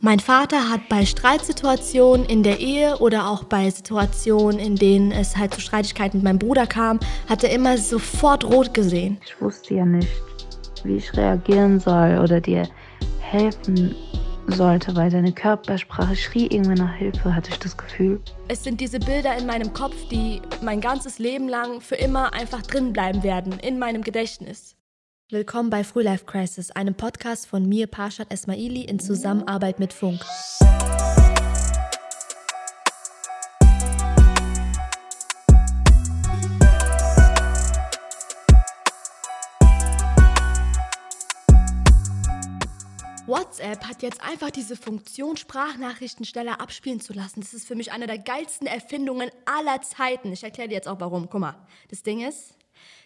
Mein Vater hat bei Streitsituationen in der Ehe oder auch bei Situationen, in denen es halt zu Streitigkeiten mit meinem Bruder kam, hat er immer sofort rot gesehen. Ich wusste ja nicht, wie ich reagieren soll oder dir helfen sollte, weil seine Körpersprache schrie irgendwie nach Hilfe, hatte ich das Gefühl. Es sind diese Bilder in meinem Kopf, die mein ganzes Leben lang für immer einfach drin bleiben werden, in meinem Gedächtnis. Willkommen bei Frühlife Crisis, einem Podcast von mir, Parshad Esmaili, in Zusammenarbeit mit Funk. WhatsApp hat jetzt einfach diese Funktion, Sprachnachrichten schneller abspielen zu lassen. Das ist für mich eine der geilsten Erfindungen aller Zeiten. Ich erkläre dir jetzt auch warum. Guck mal, das Ding ist,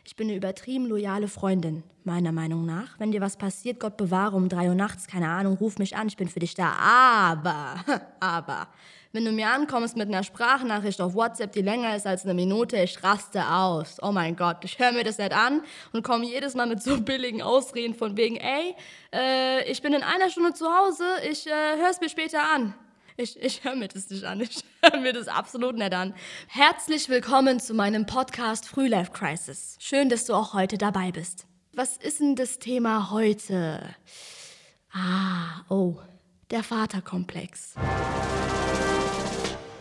ich bin eine übertrieben loyale Freundin, meiner Meinung nach. Wenn dir was passiert, Gott bewahre um drei Uhr nachts, keine Ahnung, ruf mich an, ich bin für dich da. Aber, aber, wenn du mir ankommst mit einer Sprachnachricht auf WhatsApp, die länger ist als eine Minute, ich raste aus. Oh mein Gott, ich höre mir das nicht an und komme jedes Mal mit so billigen Ausreden von wegen, ey, äh, ich bin in einer Stunde zu Hause, ich äh, höre es mir später an. Ich, ich höre mir das nicht an. Ich höre mir das absolut nicht an. Herzlich willkommen zu meinem Podcast Frühlife Crisis. Schön, dass du auch heute dabei bist. Was ist denn das Thema heute? Ah, oh, der Vaterkomplex.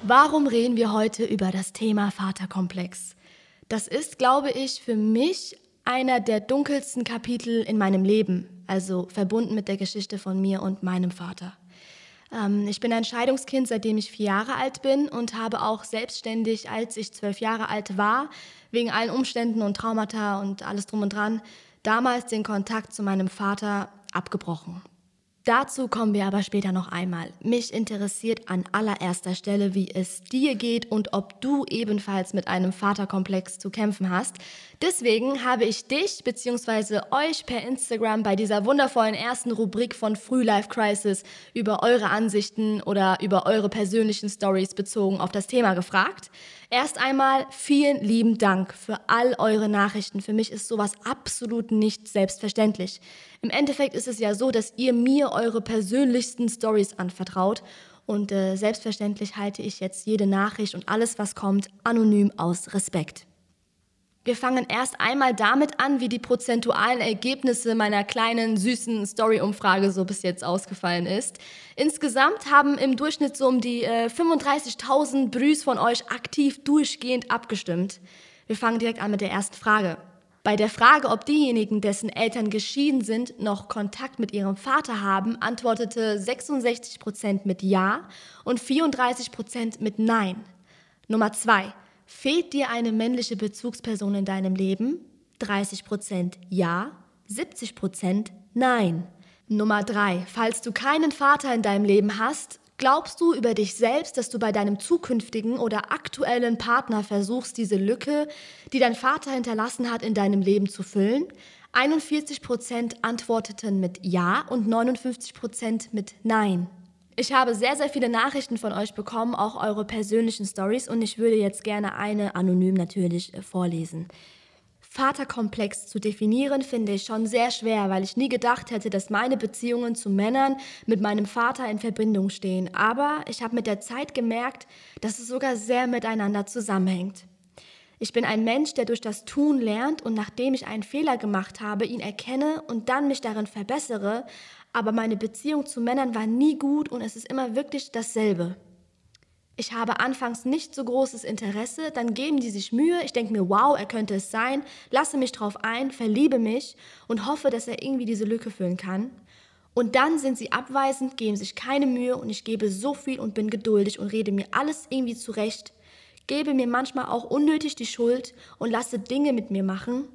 Warum reden wir heute über das Thema Vaterkomplex? Das ist, glaube ich, für mich einer der dunkelsten Kapitel in meinem Leben, also verbunden mit der Geschichte von mir und meinem Vater. Ähm, ich bin ein Scheidungskind, seitdem ich vier Jahre alt bin und habe auch selbstständig, als ich zwölf Jahre alt war, wegen allen Umständen und Traumata und alles drum und dran, damals den Kontakt zu meinem Vater abgebrochen. Dazu kommen wir aber später noch einmal. Mich interessiert an allererster Stelle, wie es dir geht und ob du ebenfalls mit einem Vaterkomplex zu kämpfen hast. Deswegen habe ich dich bzw. euch per Instagram bei dieser wundervollen ersten Rubrik von Frühlife Crisis über eure Ansichten oder über eure persönlichen Stories bezogen auf das Thema gefragt. Erst einmal vielen lieben Dank für all eure Nachrichten. Für mich ist sowas absolut nicht selbstverständlich. Im Endeffekt ist es ja so, dass ihr mir eure persönlichsten Stories anvertraut und äh, selbstverständlich halte ich jetzt jede Nachricht und alles, was kommt, anonym aus Respekt. Wir fangen erst einmal damit an, wie die prozentualen Ergebnisse meiner kleinen, süßen Story-Umfrage so bis jetzt ausgefallen ist. Insgesamt haben im Durchschnitt so um die äh, 35.000 Brüs von euch aktiv durchgehend abgestimmt. Wir fangen direkt an mit der ersten Frage. Bei der Frage, ob diejenigen, dessen Eltern geschieden sind, noch Kontakt mit ihrem Vater haben, antwortete 66% mit Ja und 34% mit Nein. Nummer zwei. Fehlt dir eine männliche Bezugsperson in deinem Leben? 30% Ja, 70% Nein. Nummer 3. Falls du keinen Vater in deinem Leben hast, glaubst du über dich selbst, dass du bei deinem zukünftigen oder aktuellen Partner versuchst, diese Lücke, die dein Vater hinterlassen hat, in deinem Leben zu füllen? 41% antworteten mit Ja und 59% mit Nein. Ich habe sehr, sehr viele Nachrichten von euch bekommen, auch eure persönlichen Stories und ich würde jetzt gerne eine anonym natürlich äh, vorlesen. Vaterkomplex zu definieren finde ich schon sehr schwer, weil ich nie gedacht hätte, dass meine Beziehungen zu Männern mit meinem Vater in Verbindung stehen. Aber ich habe mit der Zeit gemerkt, dass es sogar sehr miteinander zusammenhängt. Ich bin ein Mensch, der durch das Tun lernt und nachdem ich einen Fehler gemacht habe, ihn erkenne und dann mich darin verbessere, aber meine Beziehung zu Männern war nie gut und es ist immer wirklich dasselbe. Ich habe anfangs nicht so großes Interesse, dann geben die sich Mühe, ich denke mir, wow, er könnte es sein, lasse mich drauf ein, verliebe mich und hoffe, dass er irgendwie diese Lücke füllen kann. Und dann sind sie abweisend, geben sich keine Mühe und ich gebe so viel und bin geduldig und rede mir alles irgendwie zurecht, gebe mir manchmal auch unnötig die Schuld und lasse Dinge mit mir machen,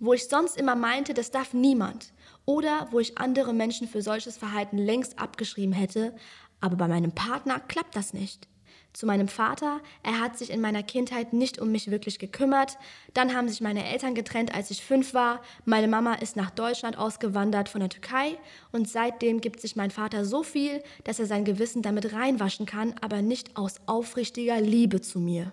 wo ich sonst immer meinte, das darf niemand oder wo ich andere Menschen für solches Verhalten längst abgeschrieben hätte, aber bei meinem Partner klappt das nicht. Zu meinem Vater, er hat sich in meiner Kindheit nicht um mich wirklich gekümmert. Dann haben sich meine Eltern getrennt, als ich fünf war. Meine Mama ist nach Deutschland ausgewandert von der Türkei und seitdem gibt sich mein Vater so viel, dass er sein Gewissen damit reinwaschen kann, aber nicht aus aufrichtiger Liebe zu mir.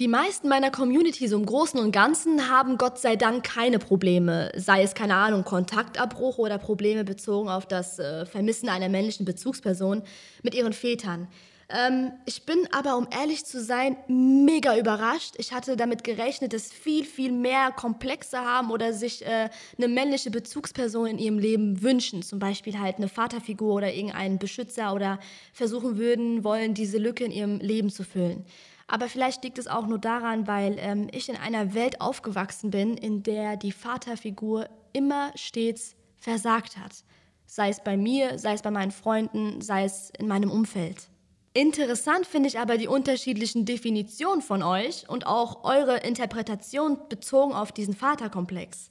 Die meisten meiner Community so im Großen und Ganzen haben Gott sei Dank keine Probleme, sei es keine Ahnung, Kontaktabbruch oder Probleme bezogen auf das äh, Vermissen einer männlichen Bezugsperson mit ihren Vätern. Ähm, ich bin aber, um ehrlich zu sein, mega überrascht. Ich hatte damit gerechnet, dass viel, viel mehr Komplexe haben oder sich äh, eine männliche Bezugsperson in ihrem Leben wünschen. Zum Beispiel halt eine Vaterfigur oder irgendeinen Beschützer oder versuchen würden, wollen, diese Lücke in ihrem Leben zu füllen. Aber vielleicht liegt es auch nur daran, weil ähm, ich in einer Welt aufgewachsen bin, in der die Vaterfigur immer stets versagt hat. Sei es bei mir, sei es bei meinen Freunden, sei es in meinem Umfeld. Interessant finde ich aber die unterschiedlichen Definitionen von euch und auch eure Interpretation bezogen auf diesen Vaterkomplex.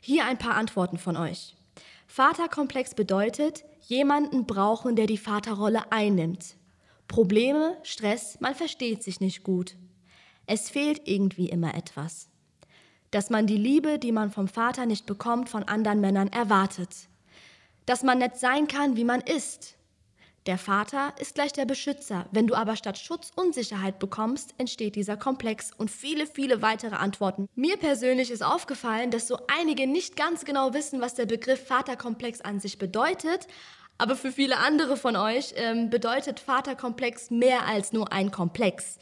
Hier ein paar Antworten von euch. Vaterkomplex bedeutet, jemanden brauchen, der die Vaterrolle einnimmt. Probleme, Stress, man versteht sich nicht gut. Es fehlt irgendwie immer etwas. Dass man die Liebe, die man vom Vater nicht bekommt, von anderen Männern erwartet. Dass man nicht sein kann, wie man ist. Der Vater ist gleich der Beschützer. Wenn du aber statt Schutz Unsicherheit bekommst, entsteht dieser Komplex und viele, viele weitere Antworten. Mir persönlich ist aufgefallen, dass so einige nicht ganz genau wissen, was der Begriff Vaterkomplex an sich bedeutet, aber für viele andere von euch ähm, bedeutet Vaterkomplex mehr als nur ein Komplex.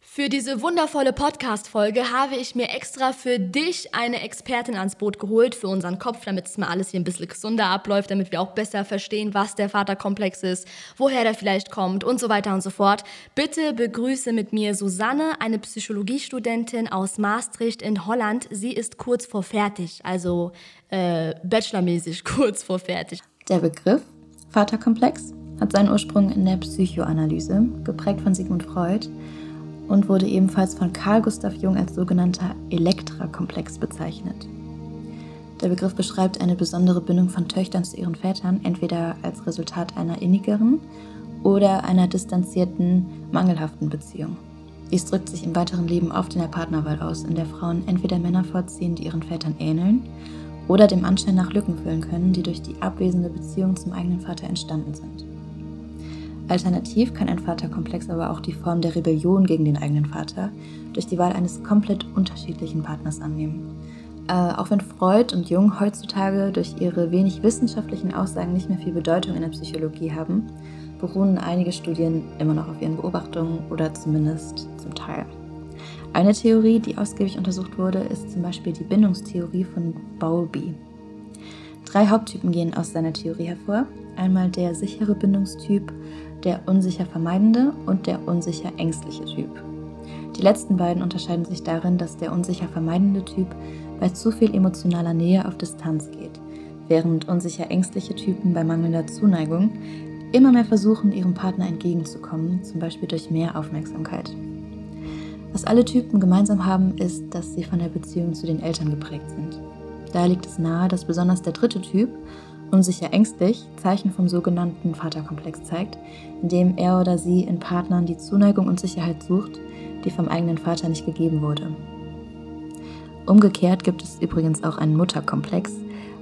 Für diese wundervolle Podcast-Folge habe ich mir extra für dich eine Expertin ans Boot geholt, für unseren Kopf, damit es mal alles hier ein bisschen gesunder abläuft, damit wir auch besser verstehen, was der Vaterkomplex ist, woher der vielleicht kommt und so weiter und so fort. Bitte begrüße mit mir Susanne, eine Psychologiestudentin aus Maastricht in Holland. Sie ist kurz vor fertig, also äh, bachelormäßig kurz vor fertig. Der Begriff Vaterkomplex hat seinen Ursprung in der Psychoanalyse, geprägt von Sigmund Freud und wurde ebenfalls von Carl Gustav Jung als sogenannter Elektra-Komplex bezeichnet. Der Begriff beschreibt eine besondere Bindung von Töchtern zu ihren Vätern, entweder als Resultat einer innigeren oder einer distanzierten, mangelhaften Beziehung. Dies drückt sich im weiteren Leben oft in der Partnerwahl aus, in der Frauen entweder Männer vorziehen, die ihren Vätern ähneln, oder dem Anschein nach Lücken füllen können, die durch die abwesende Beziehung zum eigenen Vater entstanden sind. Alternativ kann ein Vaterkomplex aber auch die Form der Rebellion gegen den eigenen Vater durch die Wahl eines komplett unterschiedlichen Partners annehmen. Äh, auch wenn Freud und Jung heutzutage durch ihre wenig wissenschaftlichen Aussagen nicht mehr viel Bedeutung in der Psychologie haben, beruhen einige Studien immer noch auf ihren Beobachtungen oder zumindest zum Teil. Eine Theorie, die ausgiebig untersucht wurde, ist zum Beispiel die Bindungstheorie von Bowlby. Drei Haupttypen gehen aus seiner Theorie hervor. Einmal der sichere Bindungstyp, der unsicher vermeidende und der unsicher ängstliche Typ. Die letzten beiden unterscheiden sich darin, dass der unsicher vermeidende Typ bei zu viel emotionaler Nähe auf Distanz geht, während unsicher ängstliche Typen bei mangelnder Zuneigung immer mehr versuchen, ihrem Partner entgegenzukommen, zum Beispiel durch mehr Aufmerksamkeit. Was alle Typen gemeinsam haben, ist, dass sie von der Beziehung zu den Eltern geprägt sind. Daher liegt es nahe, dass besonders der dritte Typ, unsicher ängstlich, Zeichen vom sogenannten Vaterkomplex zeigt, indem er oder sie in Partnern die Zuneigung und Sicherheit sucht, die vom eigenen Vater nicht gegeben wurde. Umgekehrt gibt es übrigens auch einen Mutterkomplex,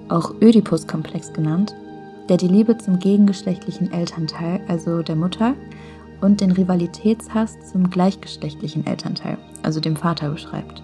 auch Ödipus-Komplex genannt, der die Liebe zum gegengeschlechtlichen Elternteil, also der Mutter, und den Rivalitätshass zum gleichgeschlechtlichen Elternteil, also dem Vater, beschreibt.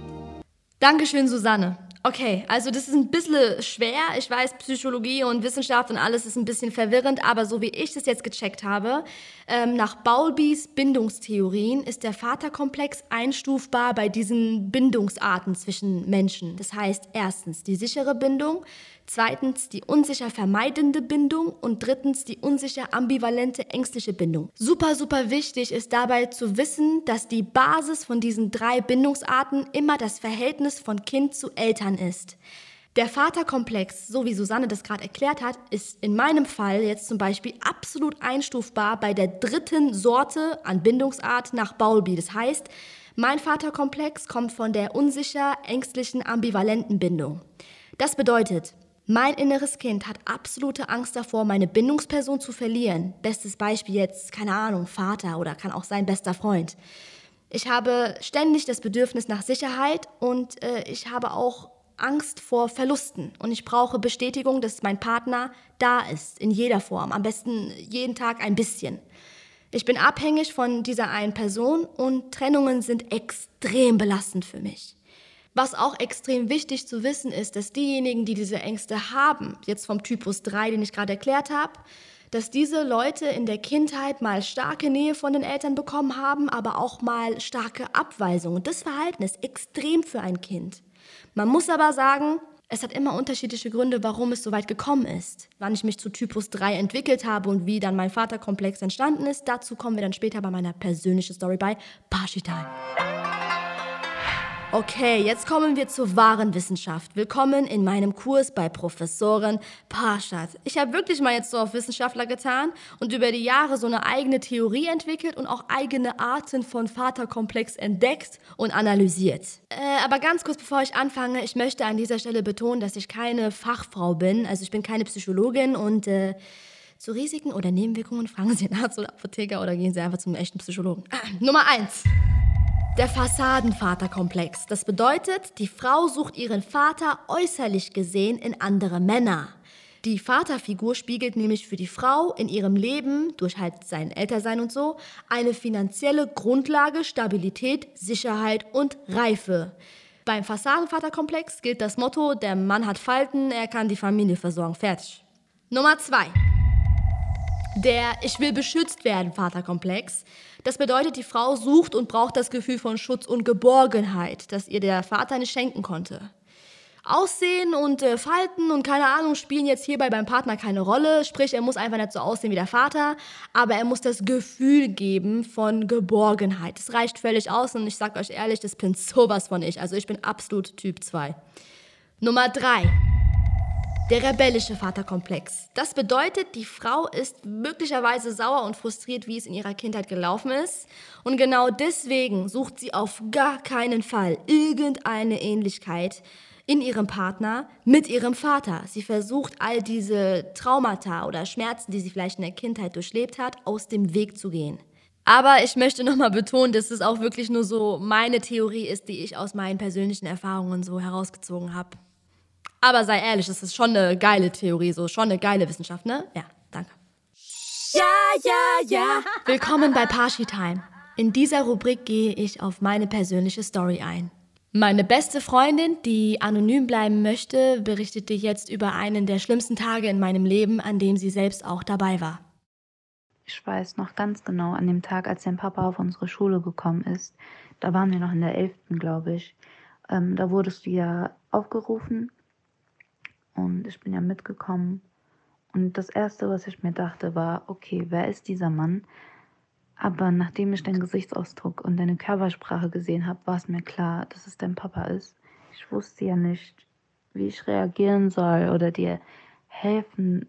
Dankeschön, Susanne. Okay, also das ist ein bisschen schwer. Ich weiß, Psychologie und Wissenschaft und alles ist ein bisschen verwirrend, aber so wie ich das jetzt gecheckt habe, ähm, nach Bowlbys Bindungstheorien ist der Vaterkomplex einstufbar bei diesen Bindungsarten zwischen Menschen. Das heißt, erstens die sichere Bindung, zweitens die unsicher vermeidende Bindung und drittens die unsicher ambivalente ängstliche Bindung. Super, super wichtig ist dabei zu wissen, dass die Basis von diesen drei Bindungsarten immer das Verhältnis von Kind zu Eltern ist. Der Vaterkomplex, so wie Susanne das gerade erklärt hat, ist in meinem Fall jetzt zum Beispiel absolut einstufbar bei der dritten Sorte an Bindungsart nach Bowlby. Das heißt, mein Vaterkomplex kommt von der unsicher, ängstlichen, ambivalenten Bindung. Das bedeutet, mein inneres Kind hat absolute Angst davor, meine Bindungsperson zu verlieren. Bestes Beispiel jetzt, keine Ahnung, Vater oder kann auch sein bester Freund. Ich habe ständig das Bedürfnis nach Sicherheit und äh, ich habe auch Angst vor Verlusten und ich brauche Bestätigung, dass mein Partner da ist, in jeder Form, am besten jeden Tag ein bisschen. Ich bin abhängig von dieser einen Person und Trennungen sind extrem belastend für mich. Was auch extrem wichtig zu wissen ist, dass diejenigen, die diese Ängste haben, jetzt vom Typus 3, den ich gerade erklärt habe, dass diese Leute in der Kindheit mal starke Nähe von den Eltern bekommen haben, aber auch mal starke Abweisung. Und das Verhalten ist extrem für ein Kind. Man muss aber sagen, es hat immer unterschiedliche Gründe, warum es so weit gekommen ist. Wann ich mich zu Typus 3 entwickelt habe und wie dann mein Vaterkomplex entstanden ist, dazu kommen wir dann später bei meiner persönlichen Story bei Pashitan. Okay, jetzt kommen wir zur wahren Wissenschaft. Willkommen in meinem Kurs bei Professorin Parshad. Ich habe wirklich mal jetzt so auf Wissenschaftler getan und über die Jahre so eine eigene Theorie entwickelt und auch eigene Arten von Vaterkomplex entdeckt und analysiert. Äh, aber ganz kurz bevor ich anfange, ich möchte an dieser Stelle betonen, dass ich keine Fachfrau bin. Also ich bin keine Psychologin und äh, zu Risiken oder Nebenwirkungen fragen Sie einen Arzt oder Apotheker oder gehen Sie einfach zum echten Psychologen. Ah, Nummer eins. Der Fassadenvaterkomplex. Das bedeutet, die Frau sucht ihren Vater äußerlich gesehen in andere Männer. Die Vaterfigur spiegelt nämlich für die Frau in ihrem Leben, durch halt sein Ältersein und so, eine finanzielle Grundlage, Stabilität, Sicherheit und Reife. Beim Fassadenvaterkomplex gilt das Motto, der Mann hat Falten, er kann die Familie versorgen. Fertig. Nummer zwei. Der Ich will beschützt werden Vaterkomplex. Das bedeutet, die Frau sucht und braucht das Gefühl von Schutz und Geborgenheit, das ihr der Vater nicht schenken konnte. Aussehen und äh, Falten und keine Ahnung spielen jetzt hierbei beim Partner keine Rolle. Sprich, er muss einfach nicht so aussehen wie der Vater, aber er muss das Gefühl geben von Geborgenheit. Das reicht völlig aus und ich sag euch ehrlich, das bin sowas von ich. Also ich bin absolut Typ 2. Nummer 3. Der rebellische Vaterkomplex. Das bedeutet, die Frau ist möglicherweise sauer und frustriert, wie es in ihrer Kindheit gelaufen ist. Und genau deswegen sucht sie auf gar keinen Fall irgendeine Ähnlichkeit in ihrem Partner mit ihrem Vater. Sie versucht all diese Traumata oder Schmerzen, die sie vielleicht in der Kindheit durchlebt hat, aus dem Weg zu gehen. Aber ich möchte nochmal betonen, dass es auch wirklich nur so meine Theorie ist, die ich aus meinen persönlichen Erfahrungen so herausgezogen habe. Aber sei ehrlich, das ist schon eine geile Theorie, so schon eine geile Wissenschaft, ne? Ja, danke. Ja, ja, ja. Willkommen bei Parshi Time. In dieser Rubrik gehe ich auf meine persönliche Story ein. Meine beste Freundin, die anonym bleiben möchte, berichtete jetzt über einen der schlimmsten Tage in meinem Leben, an dem sie selbst auch dabei war. Ich weiß noch ganz genau, an dem Tag, als dein Papa auf unsere Schule gekommen ist, da waren wir noch in der 11., glaube ich. Ähm, da wurdest du ja aufgerufen und ich bin ja mitgekommen. Und das Erste, was ich mir dachte, war, okay, wer ist dieser Mann? Aber nachdem ich deinen Gesichtsausdruck und deine Körpersprache gesehen habe, war es mir klar, dass es dein Papa ist. Ich wusste ja nicht, wie ich reagieren soll oder dir helfen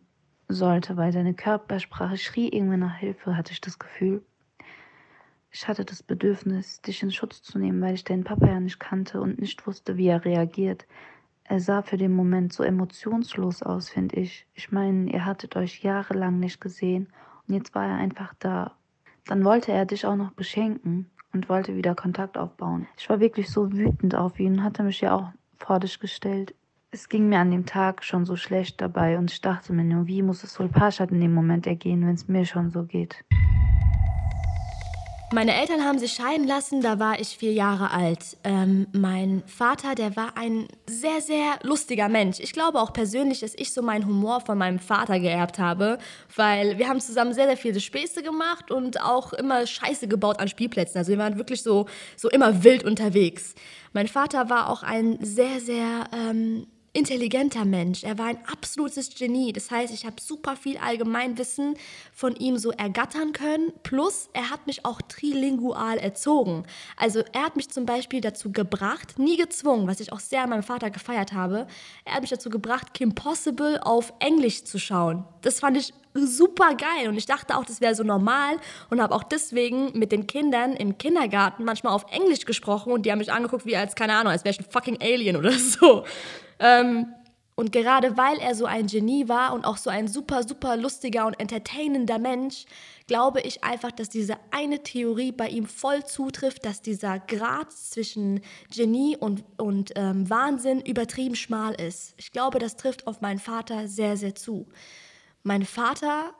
sollte, weil deine Körpersprache schrie irgendwie nach Hilfe, hatte ich das Gefühl. Ich hatte das Bedürfnis, dich in Schutz zu nehmen, weil ich deinen Papa ja nicht kannte und nicht wusste, wie er reagiert. Er sah für den Moment so emotionslos aus, finde ich. Ich meine, ihr hattet euch jahrelang nicht gesehen und jetzt war er einfach da. Dann wollte er dich auch noch beschenken und wollte wieder Kontakt aufbauen. Ich war wirklich so wütend auf ihn und hatte mich ja auch vor dich gestellt. Es ging mir an dem Tag schon so schlecht dabei und ich dachte mir nur, wie muss es wohl Paschat in dem Moment ergehen, wenn es mir schon so geht. Meine Eltern haben sich scheiden lassen, da war ich vier Jahre alt. Ähm, mein Vater, der war ein sehr, sehr lustiger Mensch. Ich glaube auch persönlich, dass ich so meinen Humor von meinem Vater geerbt habe, weil wir haben zusammen sehr, sehr viele Späße gemacht und auch immer Scheiße gebaut an Spielplätzen. Also wir waren wirklich so, so immer wild unterwegs. Mein Vater war auch ein sehr, sehr ähm, intelligenter Mensch. Er war ein absolutes Genie. Das heißt, ich habe super viel Allgemeinwissen von ihm so ergattern können. Plus, er hat mich auch trilingual erzogen. Also er hat mich zum Beispiel dazu gebracht, nie gezwungen, was ich auch sehr an meinem Vater gefeiert habe, er hat mich dazu gebracht, Kim Possible auf Englisch zu schauen. Das fand ich super geil und ich dachte auch, das wäre so normal und habe auch deswegen mit den Kindern im Kindergarten manchmal auf Englisch gesprochen und die haben mich angeguckt wie als, keine Ahnung, als wäre ich ein fucking Alien oder so. Ähm, und gerade weil er so ein Genie war und auch so ein super, super lustiger und entertainender Mensch, glaube ich einfach, dass diese eine Theorie bei ihm voll zutrifft, dass dieser Grad zwischen Genie und, und ähm, Wahnsinn übertrieben schmal ist. Ich glaube, das trifft auf meinen Vater sehr, sehr zu. Mein Vater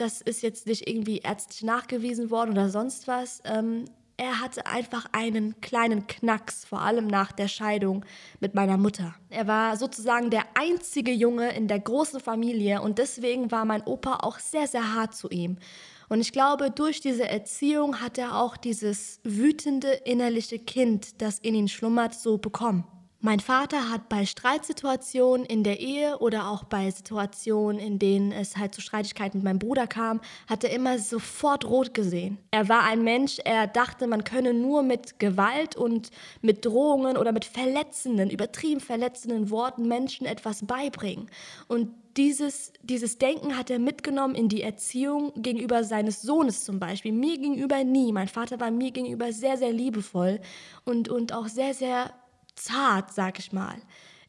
das ist jetzt nicht irgendwie ärztlich nachgewiesen worden oder sonst was. Ähm, er hatte einfach einen kleinen Knacks, vor allem nach der Scheidung mit meiner Mutter. Er war sozusagen der einzige Junge in der großen Familie und deswegen war mein Opa auch sehr, sehr hart zu ihm. Und ich glaube, durch diese Erziehung hat er auch dieses wütende innerliche Kind, das in ihn schlummert, so bekommen. Mein Vater hat bei Streitsituationen in der Ehe oder auch bei Situationen, in denen es halt zu Streitigkeiten mit meinem Bruder kam, hat er immer sofort rot gesehen. Er war ein Mensch, er dachte, man könne nur mit Gewalt und mit Drohungen oder mit verletzenden, übertrieben verletzenden Worten Menschen etwas beibringen. Und dieses, dieses Denken hat er mitgenommen in die Erziehung gegenüber seines Sohnes zum Beispiel. Mir gegenüber nie. Mein Vater war mir gegenüber sehr, sehr liebevoll und, und auch sehr, sehr zart, sag ich mal.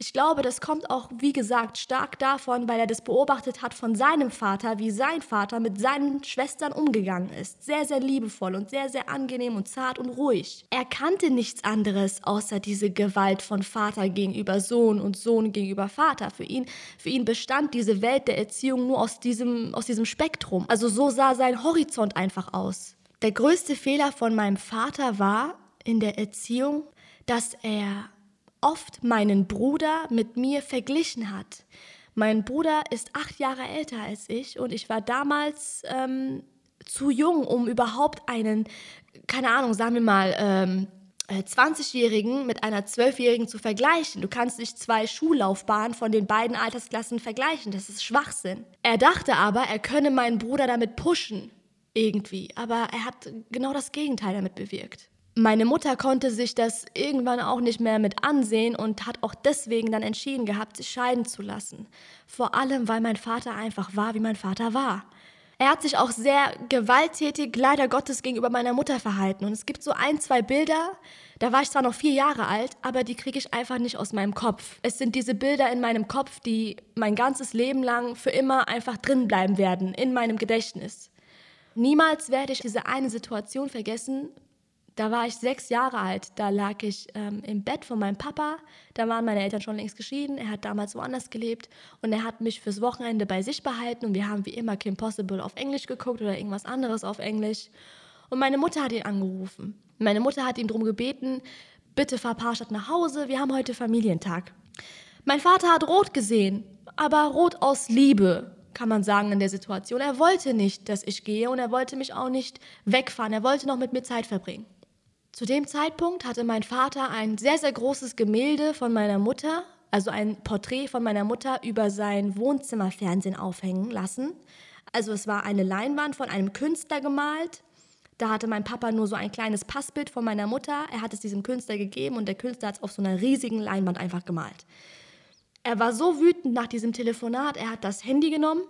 Ich glaube, das kommt auch, wie gesagt, stark davon, weil er das beobachtet hat von seinem Vater, wie sein Vater mit seinen Schwestern umgegangen ist. Sehr, sehr liebevoll und sehr, sehr angenehm und zart und ruhig. Er kannte nichts anderes außer diese Gewalt von Vater gegenüber Sohn und Sohn gegenüber Vater. Für ihn, für ihn bestand diese Welt der Erziehung nur aus diesem, aus diesem Spektrum. Also so sah sein Horizont einfach aus. Der größte Fehler von meinem Vater war in der Erziehung, dass er oft meinen Bruder mit mir verglichen hat. Mein Bruder ist acht Jahre älter als ich und ich war damals ähm, zu jung, um überhaupt einen, keine Ahnung, sagen wir mal, ähm, 20-Jährigen äh, mit einer 12-Jährigen zu vergleichen. Du kannst nicht zwei Schullaufbahnen von den beiden Altersklassen vergleichen. Das ist Schwachsinn. Er dachte aber, er könne meinen Bruder damit pushen. Irgendwie. Aber er hat genau das Gegenteil damit bewirkt. Meine Mutter konnte sich das irgendwann auch nicht mehr mit ansehen und hat auch deswegen dann entschieden gehabt, sich scheiden zu lassen. Vor allem, weil mein Vater einfach war, wie mein Vater war. Er hat sich auch sehr gewalttätig, leider Gottes, gegenüber meiner Mutter verhalten. Und es gibt so ein, zwei Bilder, da war ich zwar noch vier Jahre alt, aber die kriege ich einfach nicht aus meinem Kopf. Es sind diese Bilder in meinem Kopf, die mein ganzes Leben lang für immer einfach drin bleiben werden, in meinem Gedächtnis. Niemals werde ich diese eine Situation vergessen, da war ich sechs Jahre alt. Da lag ich ähm, im Bett von meinem Papa. Da waren meine Eltern schon längst geschieden. Er hat damals woanders gelebt. Und er hat mich fürs Wochenende bei sich behalten. Und wir haben wie immer Kim Possible auf Englisch geguckt oder irgendwas anderes auf Englisch. Und meine Mutter hat ihn angerufen. Meine Mutter hat ihm darum gebeten, bitte fahr Parstadt nach Hause. Wir haben heute Familientag. Mein Vater hat rot gesehen. Aber rot aus Liebe kann man sagen, in der Situation. Er wollte nicht, dass ich gehe und er wollte mich auch nicht wegfahren. Er wollte noch mit mir Zeit verbringen. Zu dem Zeitpunkt hatte mein Vater ein sehr, sehr großes Gemälde von meiner Mutter, also ein Porträt von meiner Mutter über sein Wohnzimmerfernsehen aufhängen lassen. Also es war eine Leinwand von einem Künstler gemalt. Da hatte mein Papa nur so ein kleines Passbild von meiner Mutter. Er hat es diesem Künstler gegeben und der Künstler hat es auf so einer riesigen Leinwand einfach gemalt. Er war so wütend nach diesem Telefonat, er hat das Handy genommen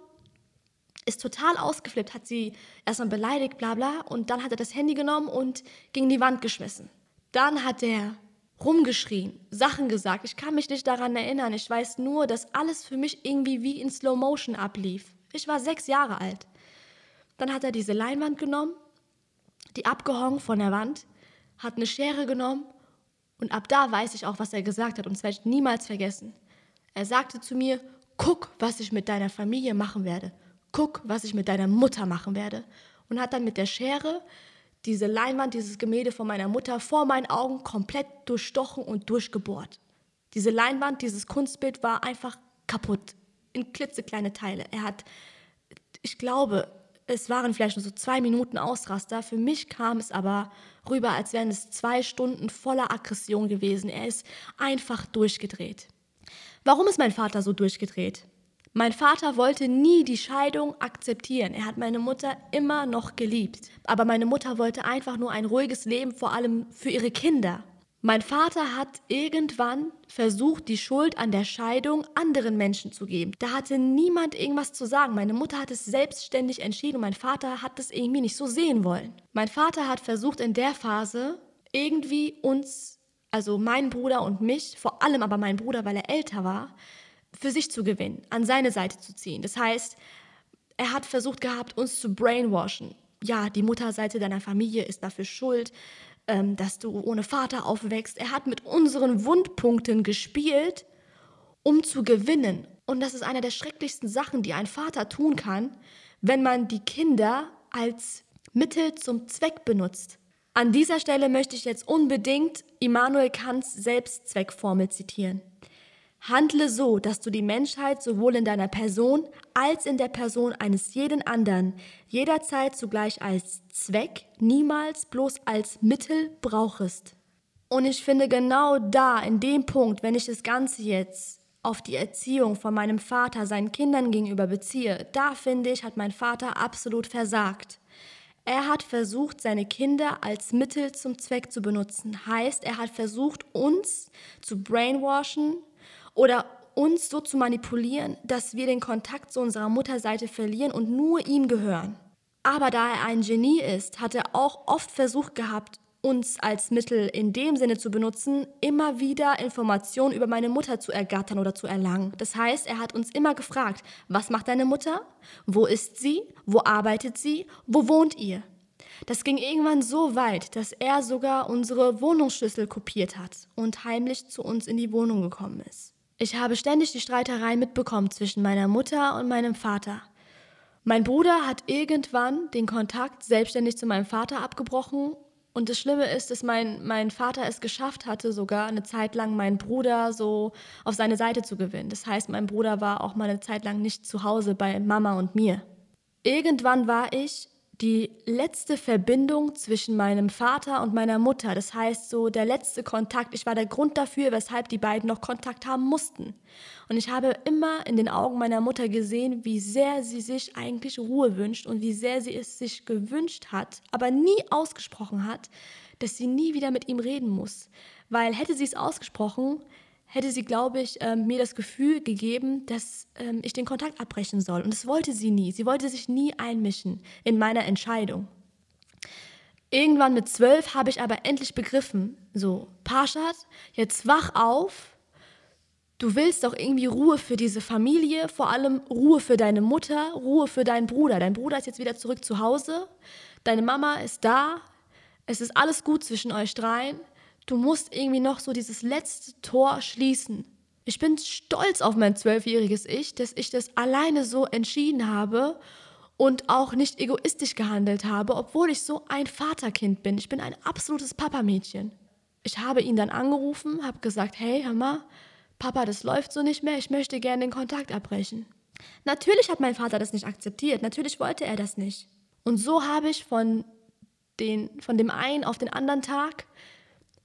ist total ausgeflippt, hat sie erstmal beleidigt, bla bla, und dann hat er das Handy genommen und gegen die Wand geschmissen. Dann hat er rumgeschrien, Sachen gesagt. Ich kann mich nicht daran erinnern. Ich weiß nur, dass alles für mich irgendwie wie in Slow Motion ablief. Ich war sechs Jahre alt. Dann hat er diese Leinwand genommen, die abgehangen von der Wand, hat eine Schere genommen und ab da weiß ich auch, was er gesagt hat und das werde ich niemals vergessen. Er sagte zu mir, guck, was ich mit deiner Familie machen werde guck, was ich mit deiner Mutter machen werde. Und hat dann mit der Schere diese Leinwand, dieses Gemälde von meiner Mutter vor meinen Augen komplett durchstochen und durchgebohrt. Diese Leinwand, dieses Kunstbild war einfach kaputt, in klitzekleine Teile. Er hat, ich glaube, es waren vielleicht nur so zwei Minuten Ausraster. Für mich kam es aber rüber, als wären es zwei Stunden voller Aggression gewesen. Er ist einfach durchgedreht. Warum ist mein Vater so durchgedreht? Mein Vater wollte nie die Scheidung akzeptieren. Er hat meine Mutter immer noch geliebt. Aber meine Mutter wollte einfach nur ein ruhiges Leben, vor allem für ihre Kinder. Mein Vater hat irgendwann versucht, die Schuld an der Scheidung anderen Menschen zu geben. Da hatte niemand irgendwas zu sagen. Meine Mutter hat es selbstständig entschieden und mein Vater hat es irgendwie nicht so sehen wollen. Mein Vater hat versucht in der Phase irgendwie uns, also meinen Bruder und mich, vor allem aber meinen Bruder, weil er älter war, für sich zu gewinnen, an seine Seite zu ziehen. Das heißt, er hat versucht gehabt, uns zu brainwashen. Ja, die Mutterseite deiner Familie ist dafür schuld, ähm, dass du ohne Vater aufwächst. Er hat mit unseren Wundpunkten gespielt, um zu gewinnen. Und das ist eine der schrecklichsten Sachen, die ein Vater tun kann, wenn man die Kinder als Mittel zum Zweck benutzt. An dieser Stelle möchte ich jetzt unbedingt Immanuel Kants Selbstzweckformel zitieren. Handle so, dass du die Menschheit sowohl in deiner Person als in der Person eines jeden anderen jederzeit zugleich als Zweck, niemals bloß als Mittel brauchest. Und ich finde genau da, in dem Punkt, wenn ich das Ganze jetzt auf die Erziehung von meinem Vater seinen Kindern gegenüber beziehe, da finde ich, hat mein Vater absolut versagt. Er hat versucht, seine Kinder als Mittel zum Zweck zu benutzen. Heißt, er hat versucht, uns zu brainwashen, oder uns so zu manipulieren, dass wir den Kontakt zu unserer Mutterseite verlieren und nur ihm gehören. Aber da er ein Genie ist, hat er auch oft versucht gehabt, uns als Mittel in dem Sinne zu benutzen, immer wieder Informationen über meine Mutter zu ergattern oder zu erlangen. Das heißt, er hat uns immer gefragt, was macht deine Mutter? Wo ist sie? Wo arbeitet sie? Wo wohnt ihr? Das ging irgendwann so weit, dass er sogar unsere Wohnungsschlüssel kopiert hat und heimlich zu uns in die Wohnung gekommen ist. Ich habe ständig die Streiterei mitbekommen zwischen meiner Mutter und meinem Vater. Mein Bruder hat irgendwann den Kontakt selbstständig zu meinem Vater abgebrochen. Und das Schlimme ist, dass mein, mein Vater es geschafft hatte, sogar eine Zeit lang meinen Bruder so auf seine Seite zu gewinnen. Das heißt, mein Bruder war auch mal eine Zeit lang nicht zu Hause bei Mama und mir. Irgendwann war ich die letzte Verbindung zwischen meinem Vater und meiner Mutter. Das heißt, so der letzte Kontakt. Ich war der Grund dafür, weshalb die beiden noch Kontakt haben mussten. Und ich habe immer in den Augen meiner Mutter gesehen, wie sehr sie sich eigentlich Ruhe wünscht und wie sehr sie es sich gewünscht hat, aber nie ausgesprochen hat, dass sie nie wieder mit ihm reden muss. Weil hätte sie es ausgesprochen, hätte sie, glaube ich, ähm, mir das Gefühl gegeben, dass ähm, ich den Kontakt abbrechen soll. Und das wollte sie nie. Sie wollte sich nie einmischen in meiner Entscheidung. Irgendwann mit zwölf habe ich aber endlich begriffen, so, Parshad, jetzt wach auf. Du willst doch irgendwie Ruhe für diese Familie, vor allem Ruhe für deine Mutter, Ruhe für deinen Bruder. Dein Bruder ist jetzt wieder zurück zu Hause, deine Mama ist da, es ist alles gut zwischen euch dreien du musst irgendwie noch so dieses letzte Tor schließen. Ich bin stolz auf mein zwölfjähriges Ich, dass ich das alleine so entschieden habe und auch nicht egoistisch gehandelt habe, obwohl ich so ein Vaterkind bin. Ich bin ein absolutes Papamädchen. Ich habe ihn dann angerufen, habe gesagt, hey, hör mal, Papa, das läuft so nicht mehr, ich möchte gerne den Kontakt abbrechen. Natürlich hat mein Vater das nicht akzeptiert, natürlich wollte er das nicht. Und so habe ich von, den, von dem einen auf den anderen Tag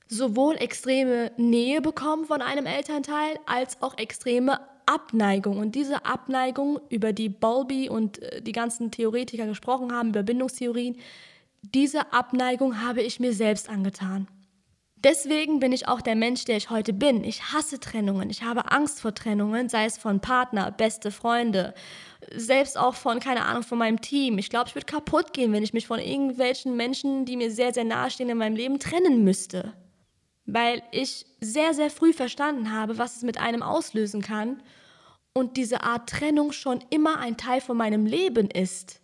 sowohl extreme Nähe bekommen von einem Elternteil als auch extreme Abneigung. Und diese Abneigung, über die Bowlby und äh, die ganzen Theoretiker gesprochen haben, über Bindungstheorien, diese Abneigung habe ich mir selbst angetan. Deswegen bin ich auch der Mensch, der ich heute bin. Ich hasse Trennungen. Ich habe Angst vor Trennungen, sei es von Partner, beste Freunde, selbst auch von, keine Ahnung, von meinem Team. Ich glaube, ich würde kaputt gehen, wenn ich mich von irgendwelchen Menschen, die mir sehr, sehr nahestehen in meinem Leben, trennen müsste weil ich sehr, sehr früh verstanden habe, was es mit einem auslösen kann und diese Art Trennung schon immer ein Teil von meinem Leben ist.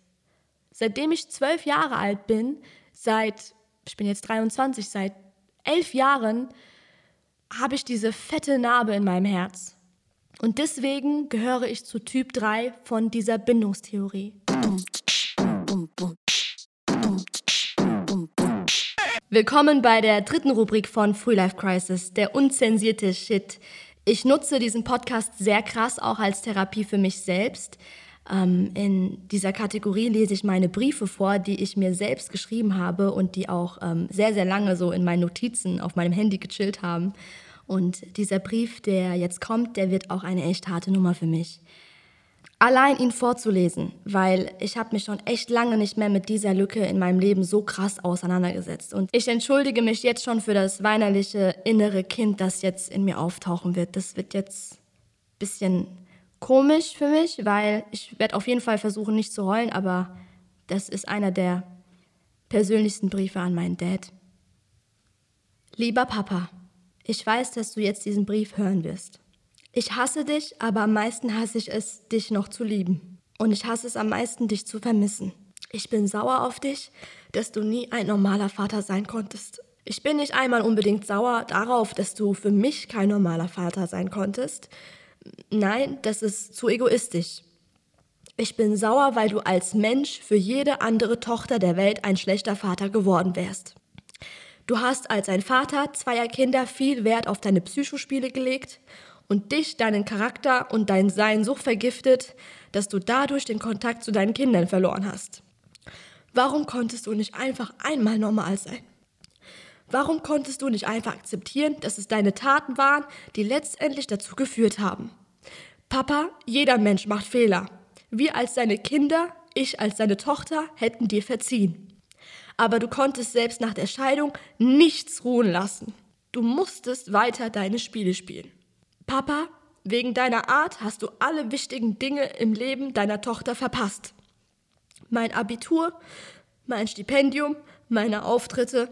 Seitdem ich zwölf Jahre alt bin, seit, ich bin jetzt 23, seit elf Jahren, habe ich diese fette Narbe in meinem Herz. Und deswegen gehöre ich zu Typ 3 von dieser Bindungstheorie. Willkommen bei der dritten Rubrik von Free Life Crisis, der unzensierte Shit. Ich nutze diesen Podcast sehr krass auch als Therapie für mich selbst. Ähm, in dieser Kategorie lese ich meine Briefe vor, die ich mir selbst geschrieben habe und die auch ähm, sehr, sehr lange so in meinen Notizen auf meinem Handy gechillt haben. Und dieser Brief, der jetzt kommt, der wird auch eine echt harte Nummer für mich allein ihn vorzulesen, weil ich habe mich schon echt lange nicht mehr mit dieser Lücke in meinem Leben so krass auseinandergesetzt. Und ich entschuldige mich jetzt schon für das weinerliche innere Kind, das jetzt in mir auftauchen wird. Das wird jetzt ein bisschen komisch für mich, weil ich werde auf jeden Fall versuchen, nicht zu heulen, aber das ist einer der persönlichsten Briefe an meinen Dad. Lieber Papa, ich weiß, dass du jetzt diesen Brief hören wirst. Ich hasse dich, aber am meisten hasse ich es, dich noch zu lieben. Und ich hasse es am meisten, dich zu vermissen. Ich bin sauer auf dich, dass du nie ein normaler Vater sein konntest. Ich bin nicht einmal unbedingt sauer darauf, dass du für mich kein normaler Vater sein konntest. Nein, das ist zu egoistisch. Ich bin sauer, weil du als Mensch für jede andere Tochter der Welt ein schlechter Vater geworden wärst. Du hast als ein Vater zweier Kinder viel Wert auf deine Psychospiele gelegt und dich, deinen Charakter und dein Sein so vergiftet, dass du dadurch den Kontakt zu deinen Kindern verloren hast. Warum konntest du nicht einfach einmal normal sein? Warum konntest du nicht einfach akzeptieren, dass es deine Taten waren, die letztendlich dazu geführt haben? Papa, jeder Mensch macht Fehler. Wir als deine Kinder, ich als deine Tochter hätten dir verziehen. Aber du konntest selbst nach der Scheidung nichts ruhen lassen. Du musstest weiter deine Spiele spielen. Papa, wegen deiner Art hast du alle wichtigen Dinge im Leben deiner Tochter verpasst. Mein Abitur, mein Stipendium, meine Auftritte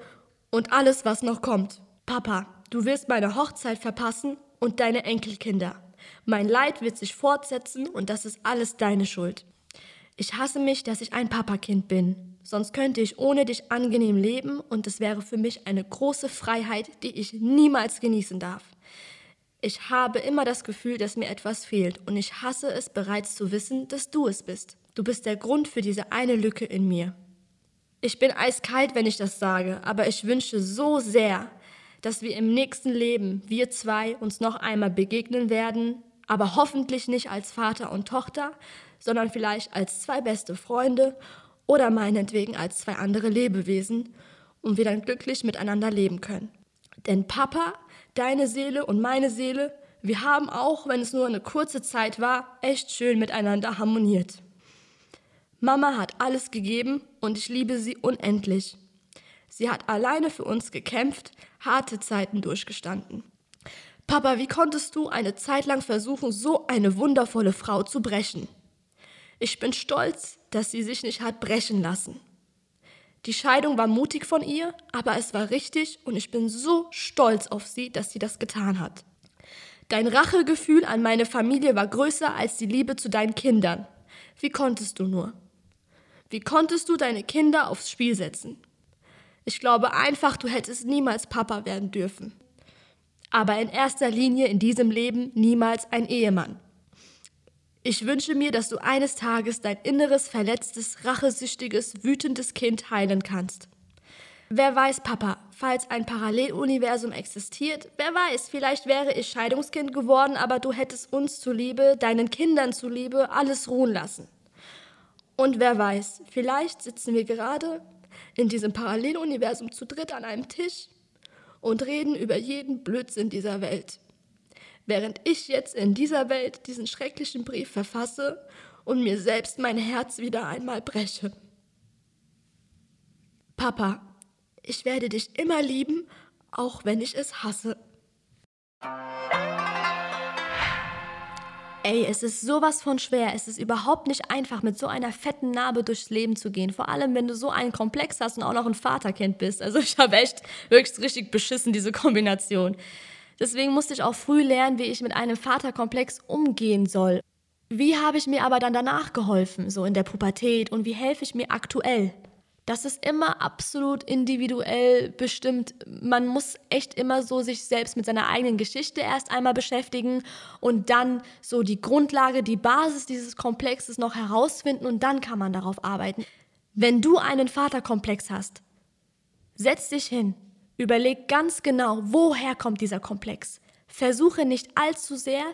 und alles, was noch kommt. Papa, du wirst meine Hochzeit verpassen und deine Enkelkinder. Mein Leid wird sich fortsetzen und das ist alles deine Schuld. Ich hasse mich, dass ich ein Papakind bin. Sonst könnte ich ohne dich angenehm leben und es wäre für mich eine große Freiheit, die ich niemals genießen darf. Ich habe immer das Gefühl, dass mir etwas fehlt und ich hasse es bereits zu wissen, dass du es bist. Du bist der Grund für diese eine Lücke in mir. Ich bin eiskalt, wenn ich das sage, aber ich wünsche so sehr, dass wir im nächsten Leben, wir zwei, uns noch einmal begegnen werden, aber hoffentlich nicht als Vater und Tochter, sondern vielleicht als zwei beste Freunde oder meinetwegen als zwei andere Lebewesen und wir dann glücklich miteinander leben können. Denn Papa, deine Seele und meine Seele, wir haben auch, wenn es nur eine kurze Zeit war, echt schön miteinander harmoniert. Mama hat alles gegeben und ich liebe sie unendlich. Sie hat alleine für uns gekämpft, harte Zeiten durchgestanden. Papa, wie konntest du eine Zeit lang versuchen, so eine wundervolle Frau zu brechen? Ich bin stolz, dass sie sich nicht hat brechen lassen. Die Scheidung war mutig von ihr, aber es war richtig und ich bin so stolz auf sie, dass sie das getan hat. Dein Rachegefühl an meine Familie war größer als die Liebe zu deinen Kindern. Wie konntest du nur? Wie konntest du deine Kinder aufs Spiel setzen? Ich glaube einfach, du hättest niemals Papa werden dürfen. Aber in erster Linie in diesem Leben niemals ein Ehemann. Ich wünsche mir, dass du eines Tages dein inneres, verletztes, rachesüchtiges, wütendes Kind heilen kannst. Wer weiß, Papa, falls ein Paralleluniversum existiert, wer weiß, vielleicht wäre ich Scheidungskind geworden, aber du hättest uns zuliebe, deinen Kindern zuliebe, alles ruhen lassen. Und wer weiß, vielleicht sitzen wir gerade in diesem Paralleluniversum zu dritt an einem Tisch und reden über jeden Blödsinn dieser Welt. Während ich jetzt in dieser Welt diesen schrecklichen Brief verfasse und mir selbst mein Herz wieder einmal breche. Papa, ich werde dich immer lieben, auch wenn ich es hasse. Ey, es ist sowas von schwer. Es ist überhaupt nicht einfach, mit so einer fetten Narbe durchs Leben zu gehen. Vor allem, wenn du so einen Komplex hast und auch noch ein Vaterkind bist. Also ich habe echt wirklich richtig beschissen, diese Kombination. Deswegen musste ich auch früh lernen, wie ich mit einem Vaterkomplex umgehen soll. Wie habe ich mir aber dann danach geholfen, so in der Pubertät und wie helfe ich mir aktuell? Das ist immer absolut individuell bestimmt. Man muss echt immer so sich selbst mit seiner eigenen Geschichte erst einmal beschäftigen und dann so die Grundlage, die Basis dieses Komplexes noch herausfinden und dann kann man darauf arbeiten. Wenn du einen Vaterkomplex hast, setz dich hin, überleg ganz genau, woher kommt dieser Komplex. Versuche nicht allzu sehr,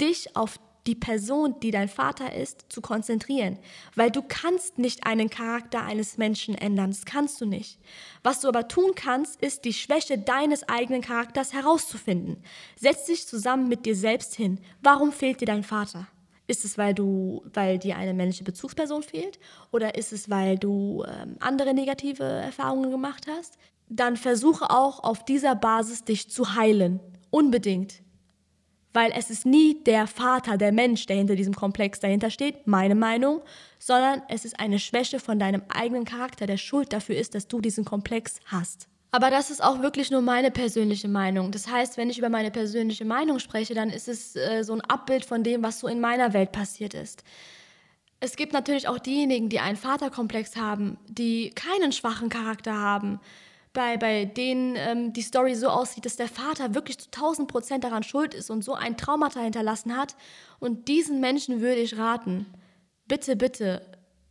dich auf die Person, die dein Vater ist, zu konzentrieren. Weil du kannst nicht einen Charakter eines Menschen ändern. Das kannst du nicht. Was du aber tun kannst, ist die Schwäche deines eigenen Charakters herauszufinden. Setz dich zusammen mit dir selbst hin. Warum fehlt dir dein Vater? Ist es, weil du, weil dir eine männliche Bezugsperson fehlt? Oder ist es, weil du ähm, andere negative Erfahrungen gemacht hast? Dann versuche auch auf dieser Basis dich zu heilen. Unbedingt weil es ist nie der Vater, der Mensch, der hinter diesem Komplex dahinter steht, meine Meinung, sondern es ist eine Schwäche von deinem eigenen Charakter, der schuld dafür ist, dass du diesen Komplex hast. Aber das ist auch wirklich nur meine persönliche Meinung. Das heißt, wenn ich über meine persönliche Meinung spreche, dann ist es äh, so ein Abbild von dem, was so in meiner Welt passiert ist. Es gibt natürlich auch diejenigen, die einen Vaterkomplex haben, die keinen schwachen Charakter haben, bei, bei denen ähm, die Story so aussieht, dass der Vater wirklich zu 1000 Prozent daran schuld ist und so ein Traumata hinterlassen hat. Und diesen Menschen würde ich raten, bitte, bitte,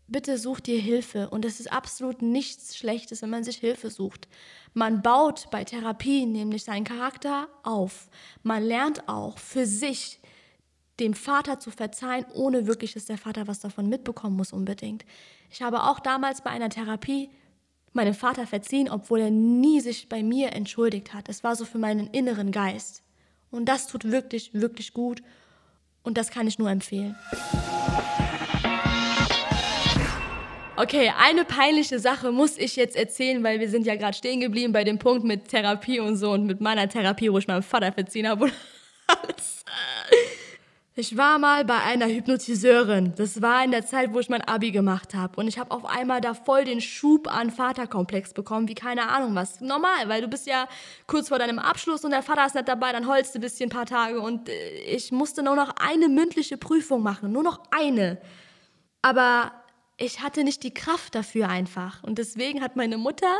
bitte such dir Hilfe. Und es ist absolut nichts Schlechtes, wenn man sich Hilfe sucht. Man baut bei Therapie nämlich seinen Charakter auf. Man lernt auch für sich dem Vater zu verzeihen, ohne wirklich, dass der Vater was davon mitbekommen muss unbedingt. Ich habe auch damals bei einer Therapie meinem Vater verziehen, obwohl er nie sich bei mir entschuldigt hat. Es war so für meinen inneren Geist. Und das tut wirklich, wirklich gut. Und das kann ich nur empfehlen. Okay, eine peinliche Sache muss ich jetzt erzählen, weil wir sind ja gerade stehen geblieben bei dem Punkt mit Therapie und so und mit meiner Therapie, wo ich meinem Vater verziehen habe und alles. Ich war mal bei einer Hypnotiseurin. Das war in der Zeit, wo ich mein Abi gemacht habe. Und ich habe auf einmal da voll den Schub an Vaterkomplex bekommen, wie keine Ahnung was. Normal, weil du bist ja kurz vor deinem Abschluss und der Vater ist nicht dabei, dann holst du ein bisschen ein paar Tage. Und äh, ich musste nur noch eine mündliche Prüfung machen. Nur noch eine. Aber ich hatte nicht die Kraft dafür einfach. Und deswegen hat meine Mutter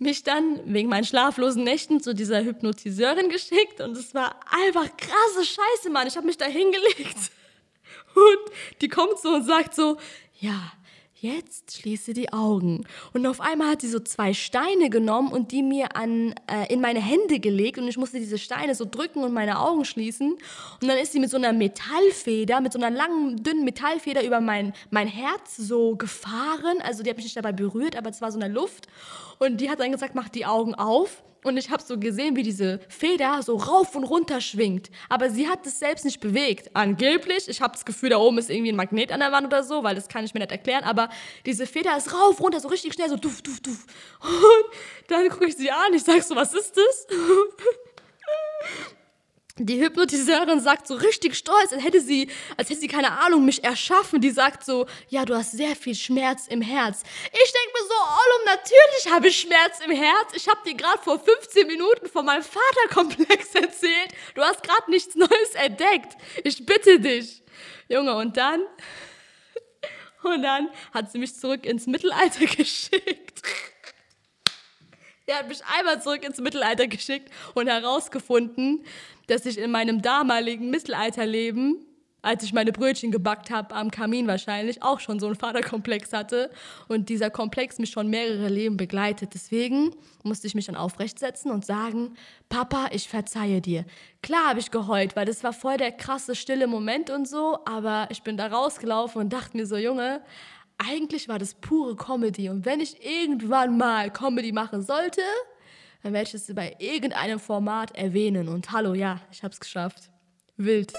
mich dann wegen meinen schlaflosen Nächten zu dieser Hypnotiseurin geschickt und es war einfach krasse Scheiße, Mann. Ich habe mich da hingelegt und die kommt so und sagt so, ja, jetzt schließe die Augen. Und auf einmal hat sie so zwei Steine genommen und die mir an, äh, in meine Hände gelegt und ich musste diese Steine so drücken und meine Augen schließen. Und dann ist sie mit so einer Metallfeder, mit so einer langen, dünnen Metallfeder über mein, mein Herz so gefahren. Also die hat mich nicht dabei berührt, aber es war so eine Luft. Und die hat dann gesagt, mach die Augen auf. Und ich habe so gesehen, wie diese Feder so rauf und runter schwingt. Aber sie hat es selbst nicht bewegt. Angeblich. Ich habe das Gefühl, da oben ist irgendwie ein Magnet an der Wand oder so, weil das kann ich mir nicht erklären. Aber diese Feder ist rauf, runter, so richtig schnell, so duf, duf, duf. Und dann gucke ich sie an. Ich sage so, was ist das? die Hypnotiseurin sagt so richtig stolz, als hätte sie, als hätte sie keine Ahnung mich erschaffen. Die sagt so, ja, du hast sehr viel Schmerz im Herz. Ich denke mir so, Ollum, natürlich habe ich Schmerz im Herz. Ich habe dir gerade vor 15 Minuten von meinem Vaterkomplex erzählt. Du hast gerade nichts Neues entdeckt. Ich bitte dich. Junge, und dann, und dann hat sie mich zurück ins Mittelalter geschickt. Er hat mich einmal zurück ins Mittelalter geschickt und herausgefunden, dass ich in meinem damaligen Mittelalterleben, als ich meine Brötchen gebackt habe, am Kamin wahrscheinlich, auch schon so einen Vaterkomplex hatte und dieser Komplex mich schon mehrere Leben begleitet. Deswegen musste ich mich dann aufrechtsetzen und sagen, Papa, ich verzeihe dir. Klar habe ich geheult, weil das war voll der krasse, stille Moment und so, aber ich bin da rausgelaufen und dachte mir so, Junge, eigentlich war das pure Comedy. Und wenn ich irgendwann mal Comedy machen sollte, dann werde ich es bei irgendeinem Format erwähnen. Und hallo, ja, ich habe es geschafft. Wild.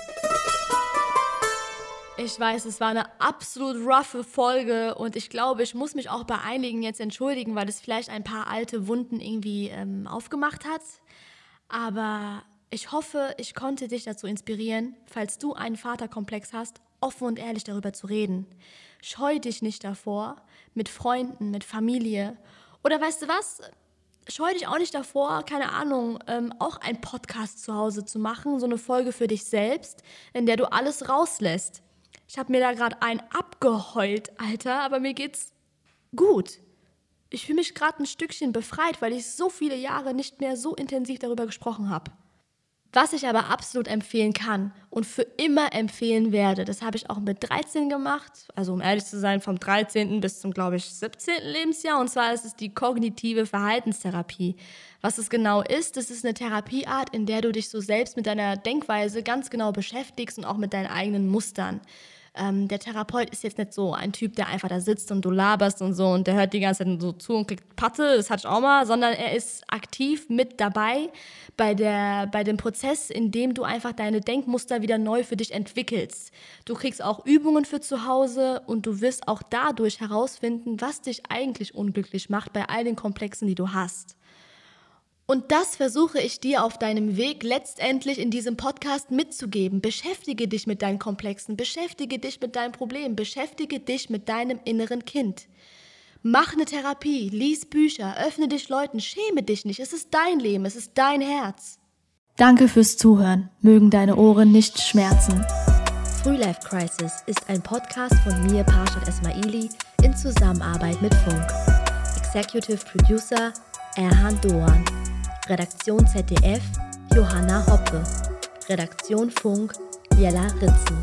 Ich weiß, es war eine absolut roughe Folge und ich glaube, ich muss mich auch bei einigen jetzt entschuldigen, weil es vielleicht ein paar alte Wunden irgendwie ähm, aufgemacht hat. Aber ich hoffe, ich konnte dich dazu inspirieren, falls du einen Vaterkomplex hast, offen und ehrlich darüber zu reden. Scheu dich nicht davor, mit Freunden, mit Familie. Oder weißt du was? Scheu dich auch nicht davor, keine Ahnung, ähm, auch einen Podcast zu Hause zu machen, so eine Folge für dich selbst, in der du alles rauslässt. Ich habe mir da gerade einen abgeheult, Alter, aber mir geht's gut. Ich fühle mich gerade ein Stückchen befreit, weil ich so viele Jahre nicht mehr so intensiv darüber gesprochen habe. Was ich aber absolut empfehlen kann und für immer empfehlen werde, das habe ich auch mit 13 gemacht, also um ehrlich zu sein, vom 13. bis zum, glaube ich, 17. Lebensjahr. Und zwar ist es die kognitive Verhaltenstherapie. Was es genau ist, das ist eine Therapieart, in der du dich so selbst mit deiner Denkweise ganz genau beschäftigst und auch mit deinen eigenen Mustern. Ähm, der Therapeut ist jetzt nicht so ein Typ, der einfach da sitzt und du laberst und so und der hört die ganze Zeit so zu und kriegt Patte, das hatte ich auch mal, sondern er ist aktiv mit dabei bei, der, bei dem Prozess, in dem du einfach deine Denkmuster wieder neu für dich entwickelst. Du kriegst auch Übungen für zu Hause und du wirst auch dadurch herausfinden, was dich eigentlich unglücklich macht bei all den Komplexen, die du hast. Und das versuche ich dir auf deinem Weg letztendlich in diesem Podcast mitzugeben. Beschäftige dich mit deinen Komplexen, beschäftige dich mit deinen Problemen, beschäftige dich mit deinem inneren Kind. Mach eine Therapie, lies Bücher, öffne dich Leuten, schäme dich nicht. Es ist dein Leben, es ist dein Herz. Danke fürs Zuhören. Mögen deine Ohren nicht schmerzen. Frühlife Crisis ist ein Podcast von mir, Parshad Esmaili, in Zusammenarbeit mit Funk. Executive Producer Erhan Doan. Redaktion ZDF Johanna Hoppe. Redaktion Funk Jella Ritzen.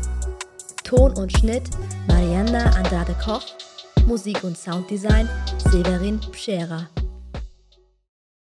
Ton und Schnitt Mariana Andrade Koch, Musik und Sounddesign Severin Pschera.